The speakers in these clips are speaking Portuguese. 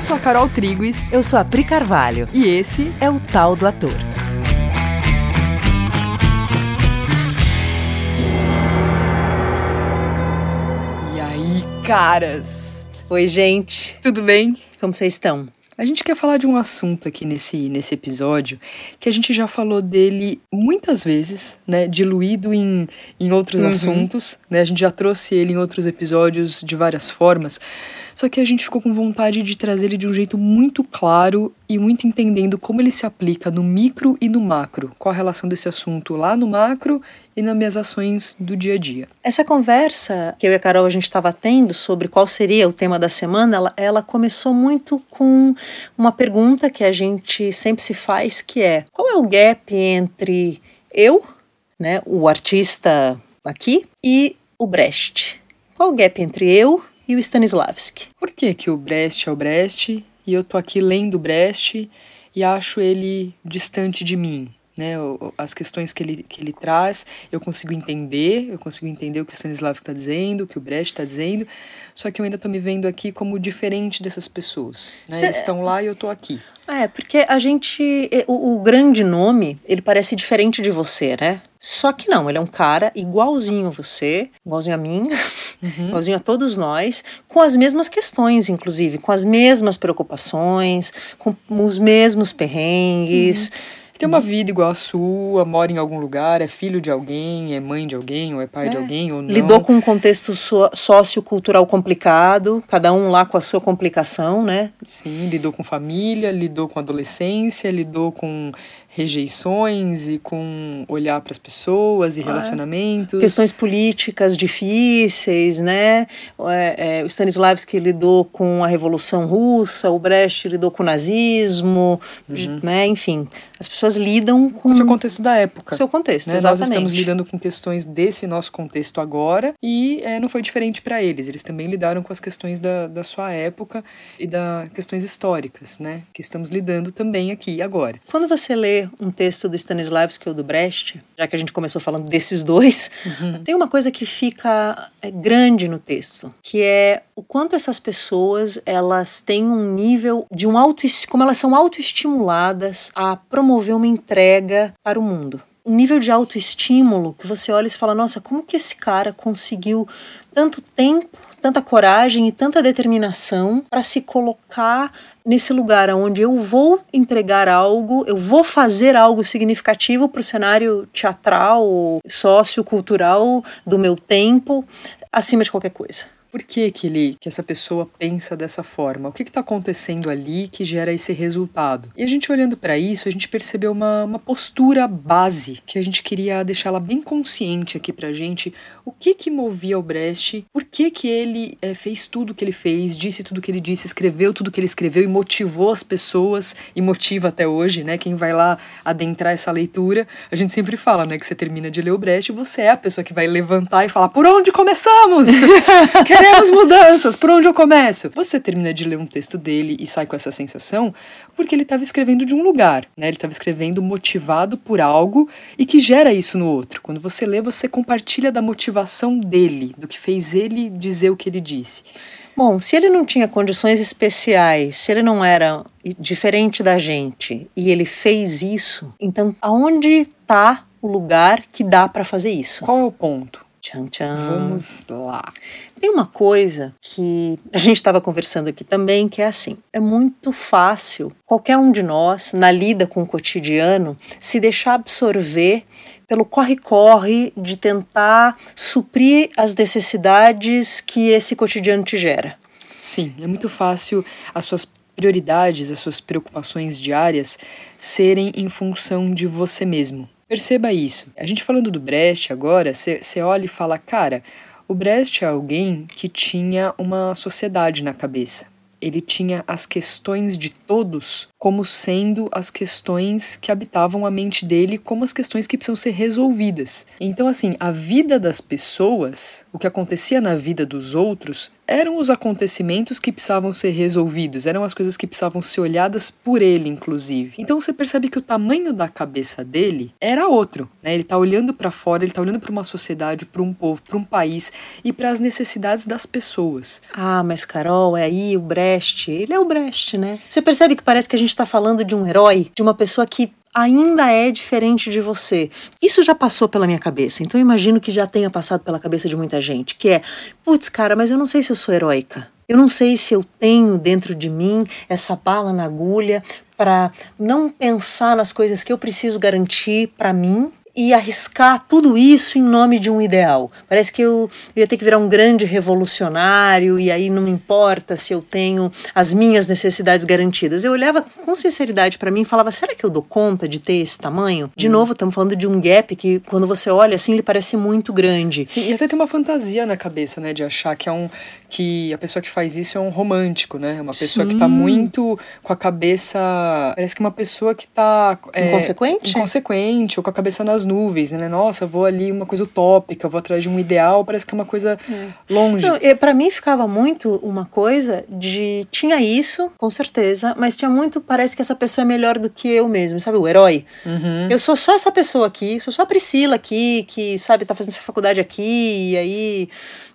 Eu sou a Carol Triguis. Eu sou a Pri Carvalho. E esse é o Tal do Ator. E aí, caras? Oi, gente. Tudo bem? Como vocês estão? A gente quer falar de um assunto aqui nesse, nesse episódio que a gente já falou dele muitas vezes, né? Diluído em, em outros uhum. assuntos, né? A gente já trouxe ele em outros episódios de várias formas. Só que a gente ficou com vontade de trazer ele de um jeito muito claro e muito entendendo como ele se aplica no micro e no macro. Qual a relação desse assunto lá no macro e nas minhas ações do dia a dia. Essa conversa que eu e a Carol a gente estava tendo sobre qual seria o tema da semana, ela, ela começou muito com uma pergunta que a gente sempre se faz, que é qual é o gap entre eu, né, o artista aqui, e o Brecht? Qual o gap entre eu e o Stanislavski. Por que, que o Brecht é o Brecht e eu tô aqui lendo Brecht e acho ele distante de mim? Né, as questões que ele, que ele traz, eu consigo entender, eu consigo entender o que o Stanislavski está dizendo, o que o Brecht está dizendo, só que eu ainda estou me vendo aqui como diferente dessas pessoas. Né? Cê... Eles estão lá e eu estou aqui. É, porque a gente. O, o, grande nome, ele parece diferente de você, né? Só que não, ele é um cara igualzinho a você, igualzinho a mim, uhum. igualzinho a todos nós, com as mesmas questões, inclusive, com as mesmas preocupações, com os mesmos perrengues. Uhum tem uma vida igual a sua, mora em algum lugar, é filho de alguém, é mãe de alguém, ou é pai é. de alguém, ou não. Lidou com um contexto so sociocultural complicado, cada um lá com a sua complicação, né? Sim, lidou com família, lidou com adolescência, lidou com rejeições e com olhar para as pessoas e ah, relacionamentos. Questões políticas difíceis, né? É, é, o Stanislavski lidou com a Revolução Russa, o Brecht lidou com o nazismo, uhum. né? Enfim, as pessoas lidam com... O seu contexto da época. Seu contexto, né? exatamente. Nós estamos lidando com questões desse nosso contexto agora e é, não foi diferente para eles. Eles também lidaram com as questões da, da sua época e das questões históricas, né? Que estamos lidando também aqui agora. Quando você lê um texto do Stanislavski ou do Brecht, já que a gente começou falando desses dois, uhum. tem uma coisa que fica é, grande no texto, que é o quanto essas pessoas elas têm um nível de um auto, como elas são autoestimuladas a promover uma entrega para o mundo um nível de autoestímulo que você olha e fala: nossa, como que esse cara conseguiu tanto tempo, tanta coragem e tanta determinação para se colocar nesse lugar onde eu vou entregar algo, eu vou fazer algo significativo para o cenário teatral, sociocultural do meu tempo, acima de qualquer coisa. Por que que, ele, que essa pessoa pensa dessa forma? O que está acontecendo ali que gera esse resultado? E a gente olhando para isso, a gente percebeu uma, uma postura base que a gente queria deixar ela bem consciente aqui para gente. O que que movia o Brecht? Por que que ele é, fez tudo que ele fez, disse tudo que ele disse, escreveu tudo que ele escreveu e motivou as pessoas e motiva até hoje, né? Quem vai lá adentrar essa leitura, a gente sempre fala, né, que você termina de ler o Brecht, você é a pessoa que vai levantar e falar: "Por onde começamos?" Queremos mudanças, por onde eu começo? Você termina de ler um texto dele e sai com essa sensação porque ele estava escrevendo de um lugar, né? Ele estava escrevendo motivado por algo e que gera isso no outro. Quando você lê, você compartilha da motivação dele, do que fez ele dizer o que ele disse. Bom, se ele não tinha condições especiais, se ele não era diferente da gente e ele fez isso, então aonde está o lugar que dá para fazer isso? Qual é o ponto? Tchan, tchan. Vamos lá. Tem uma coisa que a gente estava conversando aqui também, que é assim: é muito fácil qualquer um de nós, na lida com o cotidiano, se deixar absorver pelo corre-corre de tentar suprir as necessidades que esse cotidiano te gera. Sim, é muito fácil as suas prioridades, as suas preocupações diárias serem em função de você mesmo. Perceba isso. A gente falando do Brecht agora, você olha e fala, cara, o Brecht é alguém que tinha uma sociedade na cabeça. Ele tinha as questões de todos como sendo as questões que habitavam a mente dele, como as questões que precisam ser resolvidas. Então, assim, a vida das pessoas, o que acontecia na vida dos outros, eram os acontecimentos que precisavam ser resolvidos, eram as coisas que precisavam ser olhadas por ele, inclusive. Então você percebe que o tamanho da cabeça dele era outro, né? Ele tá olhando para fora, ele tá olhando para uma sociedade, para um povo, para um país e para as necessidades das pessoas. Ah, mas Carol, é aí o Brecht, ele é o Brecht, né? Você percebe que parece que a gente tá falando de um herói, de uma pessoa que ainda é diferente de você. Isso já passou pela minha cabeça, então eu imagino que já tenha passado pela cabeça de muita gente, que é, putz, cara, mas eu não sei se eu sou heróica. Eu não sei se eu tenho dentro de mim essa bala na agulha para não pensar nas coisas que eu preciso garantir para mim e arriscar tudo isso em nome de um ideal. Parece que eu, eu ia ter que virar um grande revolucionário e aí não importa se eu tenho as minhas necessidades garantidas. Eu olhava com sinceridade para mim e falava: será que eu dou conta de ter esse tamanho? De hum. novo, estamos falando de um gap que quando você olha assim, ele parece muito grande. Sim, e até tem uma fantasia na cabeça, né, de achar que é um que a pessoa que faz isso é um romântico, né? É uma pessoa Sim. que tá muito com a cabeça. Parece que uma pessoa que tá. É, inconsequente? Inconsequente, ou com a cabeça nas nuvens, né? Nossa, vou ali uma coisa utópica, vou atrás de um ideal, parece que é uma coisa é. longe. para mim ficava muito uma coisa de. Tinha isso, com certeza, mas tinha muito. Parece que essa pessoa é melhor do que eu mesmo, sabe? O herói. Uhum. Eu sou só essa pessoa aqui, sou só a Priscila aqui, que, sabe, tá fazendo essa faculdade aqui, e aí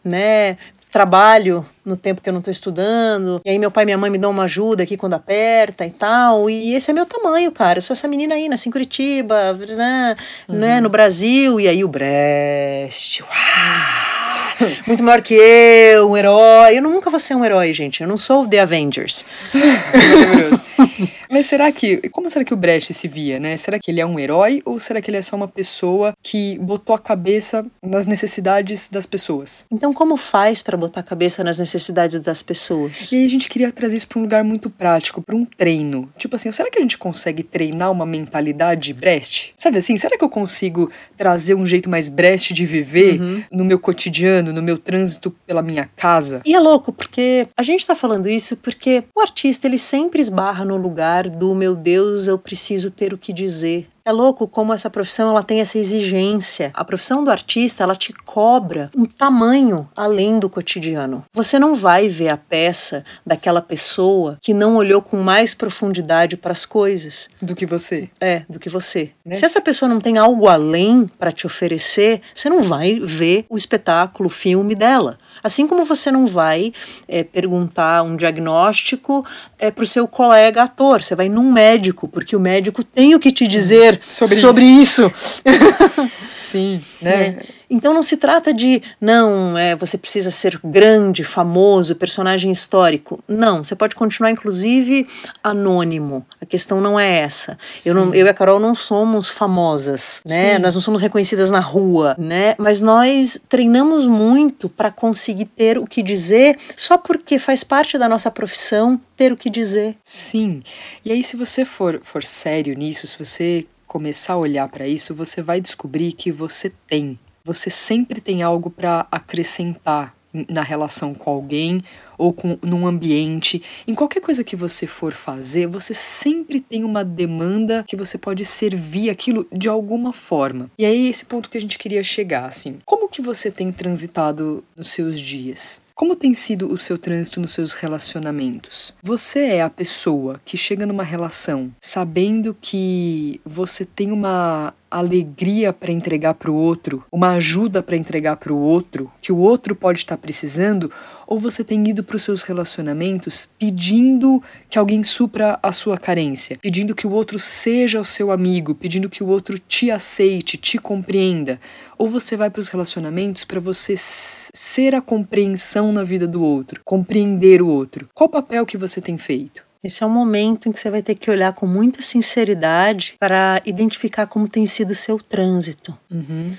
né? Trabalho no tempo que eu não estou estudando. E aí meu pai e minha mãe me dão uma ajuda aqui quando aperta e tal. E esse é meu tamanho, cara. Eu sou essa menina aí, nasci em Curitiba, né, uhum. né no Brasil. E aí o Brest. Uau! Muito maior que eu, um herói. Eu nunca vou ser um herói, gente. Eu não sou The Avengers. Mas será que. Como será que o Brecht se via, né? Será que ele é um herói ou será que ele é só uma pessoa que botou a cabeça nas necessidades das pessoas? Então, como faz para botar a cabeça nas necessidades das pessoas? E aí a gente queria trazer isso para um lugar muito prático, para um treino. Tipo assim, será que a gente consegue treinar uma mentalidade Brecht? Sabe assim, será que eu consigo trazer um jeito mais Brecht de viver uhum. no meu cotidiano, no meu trânsito pela minha casa? E é louco, porque a gente tá falando isso porque o artista ele sempre esbarra no lugar do meu Deus, eu preciso ter o que dizer. É louco como essa profissão ela tem essa exigência. A profissão do artista ela te cobra um tamanho além do cotidiano. Você não vai ver a peça daquela pessoa que não olhou com mais profundidade para as coisas do que você. É, do que você. Né? Se essa pessoa não tem algo além para te oferecer, você não vai ver o espetáculo, o filme dela. Assim como você não vai é, perguntar um diagnóstico é, para o seu colega ator, você vai num médico, porque o médico tem o que te dizer sobre, sobre isso. isso. Sim, né? É. Então não se trata de, não, é, você precisa ser grande, famoso, personagem histórico. Não, você pode continuar, inclusive, anônimo. A questão não é essa. Eu, não, eu e a Carol não somos famosas, né? Sim. Nós não somos reconhecidas na rua, né? Mas nós treinamos muito para conseguir ter o que dizer, só porque faz parte da nossa profissão ter o que dizer. Sim. E aí, se você for, for sério nisso, se você começar a olhar para isso, você vai descobrir que você tem você sempre tem algo para acrescentar na relação com alguém ou com num ambiente, em qualquer coisa que você for fazer, você sempre tem uma demanda que você pode servir aquilo de alguma forma. E aí esse ponto que a gente queria chegar, assim, como que você tem transitado nos seus dias? Como tem sido o seu trânsito nos seus relacionamentos? Você é a pessoa que chega numa relação sabendo que você tem uma alegria para entregar para o outro, uma ajuda para entregar para o outro, que o outro pode estar precisando, ou você tem ido para os seus relacionamentos pedindo que alguém supra a sua carência, pedindo que o outro seja o seu amigo, pedindo que o outro te aceite, te compreenda, ou você vai para os relacionamentos para você ser a compreensão na vida do outro, compreender o outro. Qual papel que você tem feito? Esse é um momento em que você vai ter que olhar com muita sinceridade para identificar como tem sido o seu trânsito. Uhum.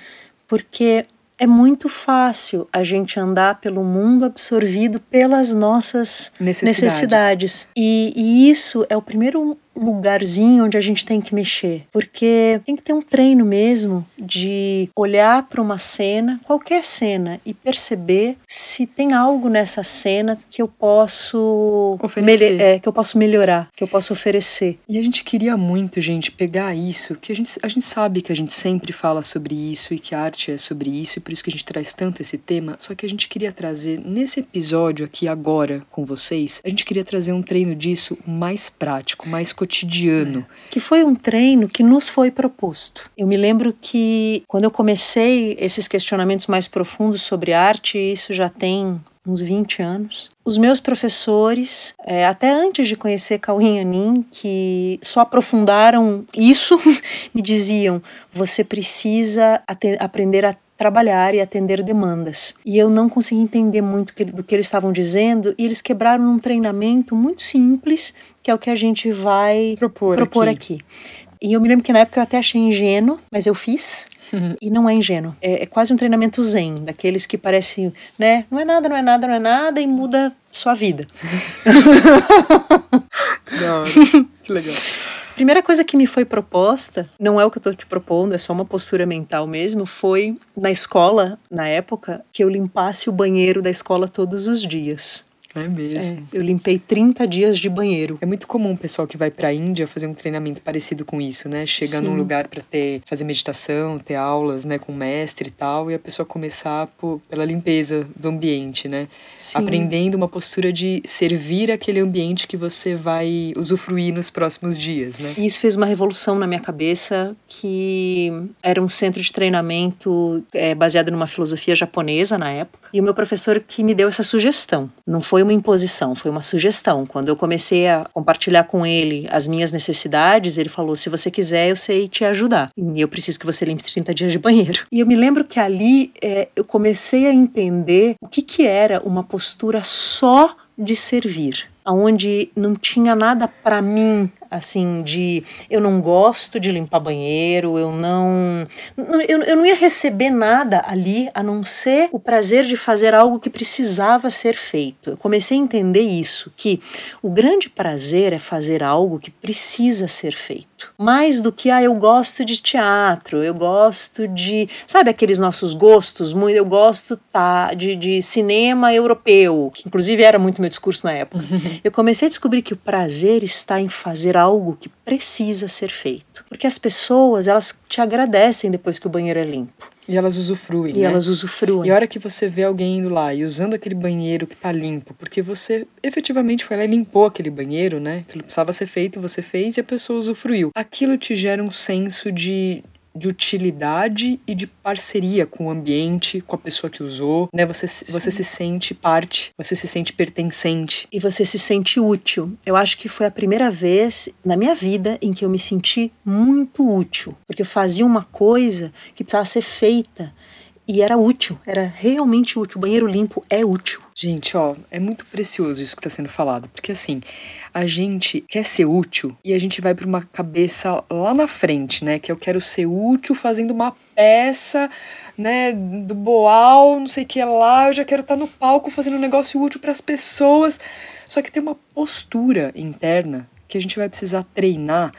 Porque é muito fácil a gente andar pelo mundo absorvido pelas nossas necessidades. necessidades. E, e, isso é o primeiro lugarzinho onde a gente tem que mexer, porque tem que ter um treino mesmo de olhar para uma cena, qualquer cena, e perceber se tem algo nessa cena que eu posso oferecer, é, que eu posso melhorar, que eu posso oferecer. E a gente queria muito, gente, pegar isso, que a gente, a gente sabe que a gente sempre fala sobre isso e que a arte é sobre isso, e por isso que a gente traz tanto esse tema, só que a gente queria trazer nesse episódio aqui agora com vocês, a gente queria trazer um treino disso mais prático, mais cotidiano. É. Que foi um treino que nos foi proposto. Eu me lembro que quando eu comecei esses questionamentos mais profundos sobre arte, isso já tem uns 20 anos. Os meus professores, é, até antes de conhecer Cauim Anin, que só aprofundaram isso, me diziam: você precisa aprender a trabalhar e atender demandas. E eu não consegui entender muito do que eles estavam dizendo, e eles quebraram um treinamento muito simples, que é o que a gente vai propor, propor aqui. aqui. E eu me lembro que na época eu até achei ingênuo, mas eu fiz. Uhum. E não é ingênuo. É, é, quase um treinamento zen, daqueles que parecem, né? Não é nada, não é nada, não é nada, e muda sua vida. não, que legal. Primeira coisa que me foi proposta, não é o que eu estou te propondo, é só uma postura mental mesmo, foi na escola, na época, que eu limpasse o banheiro da escola todos os dias. É mesmo. É, eu limpei 30 dias de banheiro. É muito comum o pessoal que vai para a Índia fazer um treinamento parecido com isso, né? Chega Sim. num lugar para ter fazer meditação, ter aulas, né, com mestre e tal, e a pessoa começar por, pela limpeza do ambiente, né? Sim. Aprendendo uma postura de servir aquele ambiente que você vai usufruir nos próximos dias, né? Isso fez uma revolução na minha cabeça, que era um centro de treinamento é, baseado numa filosofia japonesa na época, e o meu professor que me deu essa sugestão. Não foi uma imposição, foi uma sugestão. Quando eu comecei a compartilhar com ele as minhas necessidades, ele falou: se você quiser, eu sei te ajudar. E eu preciso que você limpe 30 dias de banheiro. E eu me lembro que ali é, eu comecei a entender o que, que era uma postura só de servir, aonde não tinha nada para mim assim, de eu não gosto de limpar banheiro, eu não. Eu, eu não ia receber nada ali a não ser o prazer de fazer algo que precisava ser feito. Eu comecei a entender isso, que o grande prazer é fazer algo que precisa ser feito. Mais do que, ah, eu gosto de teatro, eu gosto de. Sabe aqueles nossos gostos? Eu gosto tá, de, de cinema europeu, que inclusive era muito meu discurso na época. eu comecei a descobrir que o prazer está em fazer algo que precisa ser feito. Porque as pessoas, elas te agradecem depois que o banheiro é limpo. E elas usufruem. E né? elas usufruem. E a hora que você vê alguém indo lá e usando aquele banheiro que tá limpo, porque você efetivamente foi lá e limpou aquele banheiro, né? Aquilo precisava ser feito, você fez e a pessoa usufruiu. Aquilo te gera um senso de, de utilidade e de parceria com o ambiente, com a pessoa que usou, né? Você, você se sente parte, você se sente pertencente. E você se sente útil. Eu acho que foi a primeira vez na minha vida em que eu me senti muito útil, porque eu fazia uma coisa que precisava ser feita e era útil, era realmente útil. Banheiro limpo é útil. Gente, ó, é muito precioso isso que está sendo falado, porque assim, a gente quer ser útil e a gente vai para uma cabeça lá na frente, né? Que eu quero ser útil fazendo uma peça, né, do boal, não sei o que lá, eu já quero estar tá no palco fazendo um negócio útil para as pessoas. Só que tem uma postura interna que a gente vai precisar treinar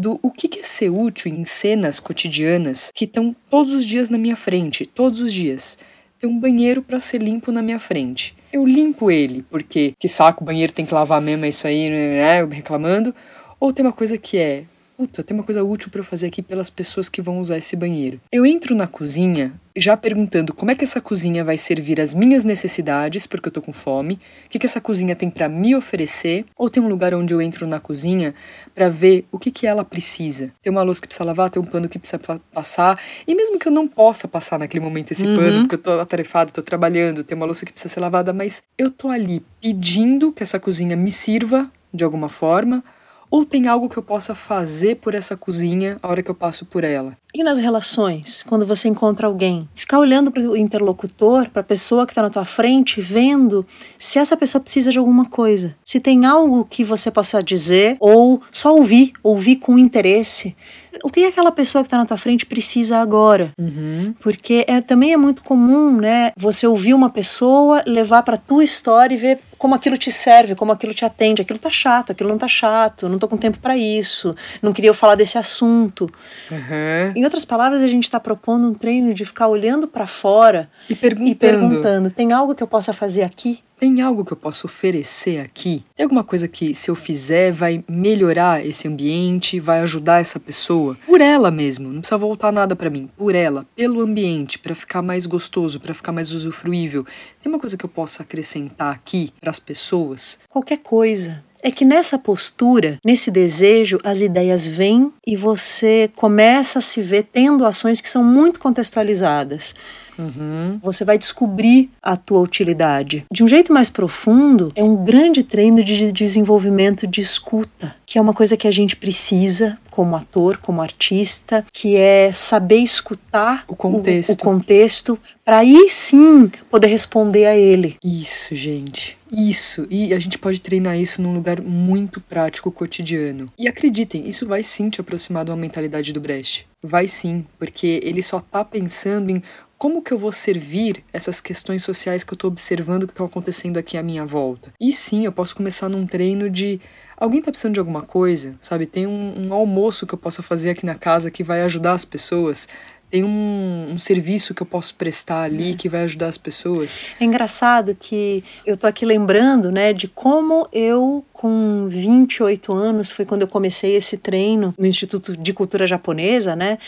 do o que é ser útil em cenas cotidianas que estão todos os dias na minha frente, todos os dias. Tem um banheiro para ser limpo na minha frente. Eu limpo ele, porque que saco, o banheiro tem que lavar mesmo, é isso aí, né, reclamando. Ou tem uma coisa que é, puta, tem uma coisa útil para eu fazer aqui pelas pessoas que vão usar esse banheiro. Eu entro na cozinha já perguntando como é que essa cozinha vai servir as minhas necessidades, porque eu tô com fome, o que, que essa cozinha tem para me oferecer, ou tem um lugar onde eu entro na cozinha para ver o que, que ela precisa. Tem uma louça que precisa lavar, tem um pano que precisa passar, e mesmo que eu não possa passar naquele momento esse uhum. pano, porque eu tô atarefado, tô trabalhando, tem uma louça que precisa ser lavada, mas eu tô ali pedindo que essa cozinha me sirva de alguma forma, ou tem algo que eu possa fazer por essa cozinha a hora que eu passo por ela? E nas relações, quando você encontra alguém, ficar olhando para o interlocutor, para a pessoa que está na tua frente, vendo se essa pessoa precisa de alguma coisa, se tem algo que você possa dizer ou só ouvir, ouvir com interesse, o que aquela pessoa que está na tua frente precisa agora. Uhum. Porque é, também é muito comum, né? Você ouvir uma pessoa, levar para tua história e ver como aquilo te serve, como aquilo te atende. Aquilo tá chato, aquilo não tá chato, não tô com tempo para isso, não queria eu falar desse assunto. Uhum. Em outras palavras, a gente está propondo um treino de ficar olhando para fora E perguntando. e perguntando: tem algo que eu possa fazer aqui? Tem algo que eu posso oferecer aqui? Tem alguma coisa que, se eu fizer, vai melhorar esse ambiente, vai ajudar essa pessoa? Por ela mesmo, não precisa voltar nada pra mim. Por ela, pelo ambiente, pra ficar mais gostoso, pra ficar mais usufruível. Tem uma coisa que eu possa acrescentar aqui pras pessoas? Qualquer coisa. É que nessa postura, nesse desejo, as ideias vêm e você começa a se ver tendo ações que são muito contextualizadas. Uhum. Você vai descobrir a tua utilidade. De um jeito mais profundo, é um grande treino de desenvolvimento de escuta, que é uma coisa que a gente precisa como ator, como artista, que é saber escutar O contexto. o, o contexto para aí sim poder responder a ele. Isso, gente. Isso. E a gente pode treinar isso num lugar muito prático, cotidiano. E acreditem, isso vai sim te aproximar de uma mentalidade do Brecht. Vai sim, porque ele só tá pensando em como que eu vou servir essas questões sociais que eu tô observando que estão acontecendo aqui à minha volta. E sim, eu posso começar num treino de Alguém tá precisando de alguma coisa, sabe? Tem um, um almoço que eu possa fazer aqui na casa que vai ajudar as pessoas. Tem um, um serviço que eu posso prestar ali que vai ajudar as pessoas. É engraçado que eu tô aqui lembrando, né, de como eu, com 28 anos, foi quando eu comecei esse treino no Instituto de Cultura Japonesa, né,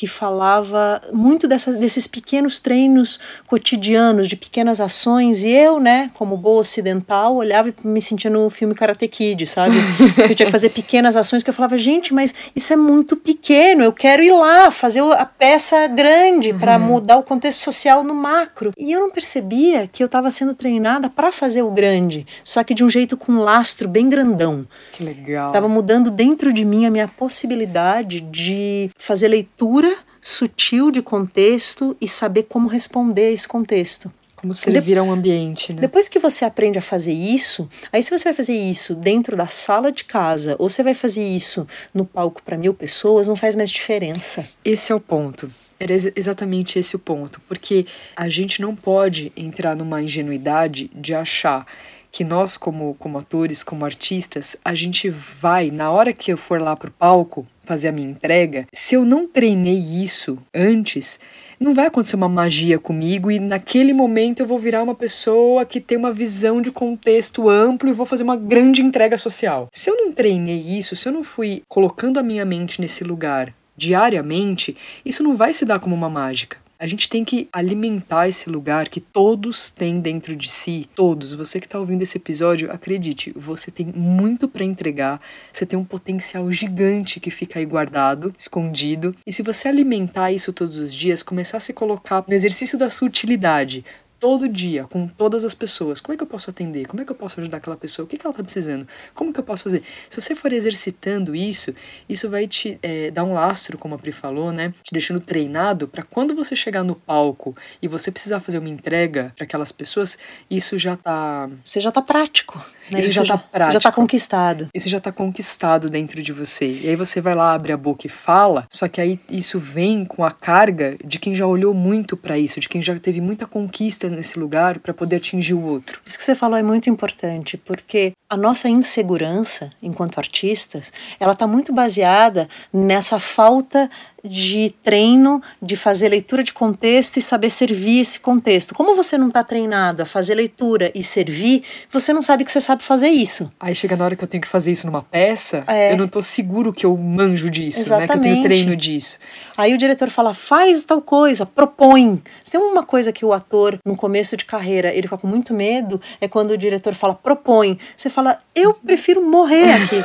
que falava muito dessa, desses pequenos treinos cotidianos, de pequenas ações, e eu, né, como boa ocidental, olhava e me sentia no filme Karate Kid, sabe? eu tinha que fazer pequenas ações que eu falava, gente, mas isso é muito pequeno, eu quero ir lá, fazer a peça grande para mudar o contexto social no macro. E eu não percebia que eu estava sendo treinada para fazer o grande, só que de um jeito com um lastro bem grandão. Que legal. Estava mudando dentro de mim a minha possibilidade de fazer leitura sutil de contexto e saber como responder a esse contexto. Como servir a um ambiente, né? Depois que você aprende a fazer isso, aí se você vai fazer isso dentro da sala de casa ou você vai fazer isso no palco para mil pessoas, não faz mais diferença. Esse é o ponto. Era ex exatamente esse o ponto. Porque a gente não pode entrar numa ingenuidade de achar que nós, como, como atores, como artistas, a gente vai, na hora que eu for lá pro palco fazer a minha entrega, se eu não treinei isso antes, não vai acontecer uma magia comigo e naquele momento eu vou virar uma pessoa que tem uma visão de contexto amplo e vou fazer uma grande entrega social. Se eu não treinei isso, se eu não fui colocando a minha mente nesse lugar diariamente, isso não vai se dar como uma mágica. A gente tem que alimentar esse lugar que todos têm dentro de si. Todos. Você que está ouvindo esse episódio, acredite, você tem muito para entregar. Você tem um potencial gigante que fica aí guardado, escondido. E se você alimentar isso todos os dias, começar a se colocar no exercício da sua utilidade, todo dia, com todas as pessoas. Como é que eu posso atender? Como é que eu posso ajudar aquela pessoa? O que, que ela está precisando? Como que eu posso fazer? Se você for exercitando isso, isso vai te é, dar um lastro, como a Pri falou, né? Te deixando treinado para quando você chegar no palco e você precisar fazer uma entrega para aquelas pessoas, isso já tá. Você já tá prático. Né? Isso já tá prático. Já tá conquistado. Isso já tá conquistado dentro de você. E aí você vai lá, abre a boca e fala, só que aí isso vem com a carga de quem já olhou muito para isso, de quem já teve muita conquista nesse lugar para poder atingir o outro. Isso que você falou é muito importante, porque a nossa insegurança enquanto artistas, ela tá muito baseada nessa falta de treino, de fazer leitura de contexto e saber servir esse contexto. Como você não está treinado a fazer leitura e servir, você não sabe que você sabe fazer isso. Aí chega na hora que eu tenho que fazer isso numa peça, É. eu não tô seguro que eu manjo disso, né? Que eu tenho Exatamente. treino disso. Aí o diretor fala, faz tal coisa, propõe. Se tem uma coisa que o ator, no começo de carreira, ele fica com muito medo, é quando o diretor fala, propõe. Você fala, eu prefiro morrer aqui.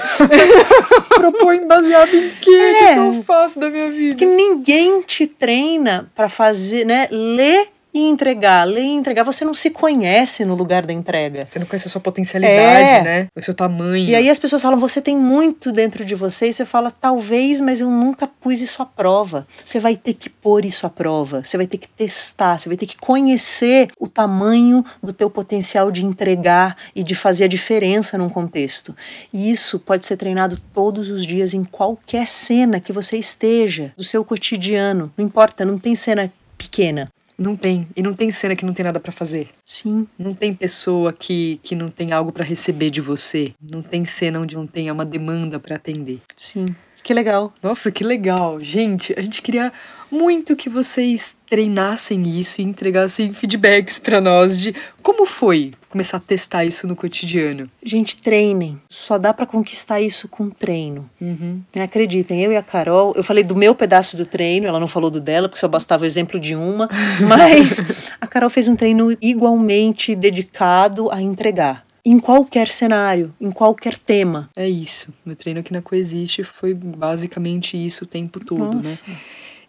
Propõe baseado em quê? O que, É. que eu faço da minha vida? Que ninguém te treina para fazer, né, ler e entregar, ler e entregar. Você não se conhece no lugar da entrega. Você não conhece a sua potencialidade, É. né? O seu tamanho. E aí as pessoas falam, você tem muito dentro de você, e você fala, talvez, mas eu nunca pus isso à prova. Você vai ter que pôr isso à prova, você vai ter que testar, você vai ter que conhecer o tamanho do teu potencial de entregar e de fazer a diferença num contexto. E isso pode ser treinado todos os dias em qualquer cena que você esteja, do seu cotidiano. Não importa, não tem cena pequena. Não tem. E não tem cena que não tem nada pra fazer. Sim. Não tem pessoa que, que não tem algo pra receber de você. Não tem cena onde não tenha uma demanda pra atender. Sim. Que legal. Nossa, que legal. Gente, a gente queria muito que vocês treinassem isso e entregassem feedbacks pra nós de como foi começar a testar isso no cotidiano. Gente, treinem. Só dá pra conquistar isso com treino. Uhum. Né, Acreditem, eu e a Carol, eu falei do meu pedaço do treino, ela não falou do dela, porque só bastava o exemplo de uma, mas a Carol fez um treino igualmente dedicado a entregar. Em qualquer cenário, em qualquer tema. É isso. Meu treino aqui na Coexiste foi basicamente isso o tempo todo, né? Nossa.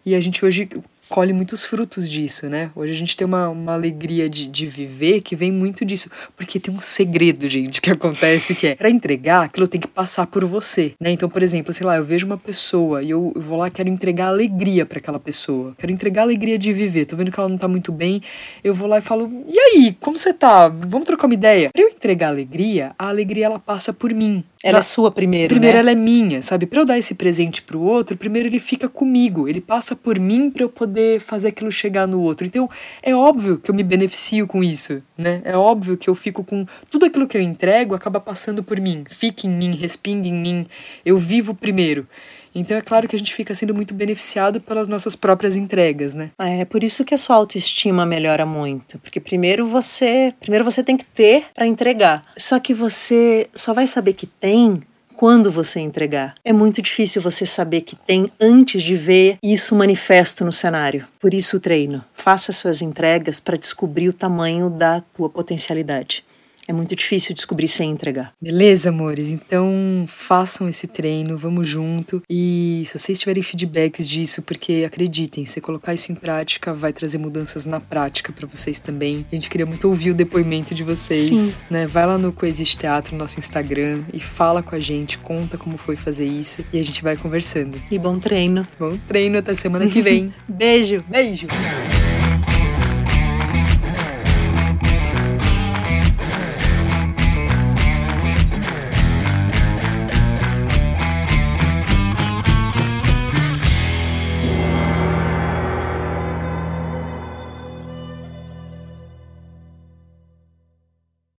E a gente hoje colhe muitos frutos disso, né? Hoje a gente tem uma, uma alegria de, de viver que vem muito disso. Porque tem um segredo, gente, que acontece que é para entregar, aquilo tem que passar por você, né? Então, por exemplo, sei lá, eu vejo uma pessoa e eu, eu vou lá quero entregar alegria para aquela pessoa. Quero entregar alegria de viver. Tô vendo que ela não tá muito bem. Eu vou lá e falo: "E aí, como você tá? Vamos trocar uma ideia?". Para eu entregar alegria, a alegria ela passa por mim. Ela Na- é sua primeiro, Primeiro né? ela é minha, sabe? Pra eu dar esse presente pro outro, primeiro ele fica comigo, ele passa por mim pra eu poder fazer aquilo chegar no outro. Então, é óbvio que eu me beneficio com isso, né? É óbvio que eu fico com tudo aquilo que eu entrego acaba passando por mim, fica em mim, respinga em mim. Eu vivo primeiro. Então é claro que a gente fica sendo muito beneficiado pelas nossas próprias entregas, né? É por isso que a sua autoestima melhora muito, porque primeiro você, primeiro você tem que ter para entregar. Só que você só vai saber que tem quando você entregar. É muito difícil você saber que tem antes de ver isso manifesto no cenário. Por isso o treino. Faça suas entregas para descobrir o tamanho da tua potencialidade. É muito difícil descobrir sem entregar. Beleza, amores? Então façam esse treino, vamos junto. E se vocês tiverem feedbacks disso, porque acreditem, se colocar isso em prática, vai trazer mudanças na prática pra vocês também. A gente queria muito ouvir o depoimento de vocês, Sim. né? Vai lá no Coexiste Teatro, no nosso Instagram, e fala com a gente, conta como foi fazer isso, e a gente vai conversando. E bom treino. Bom treino, até semana que vem. Beijo! Beijo!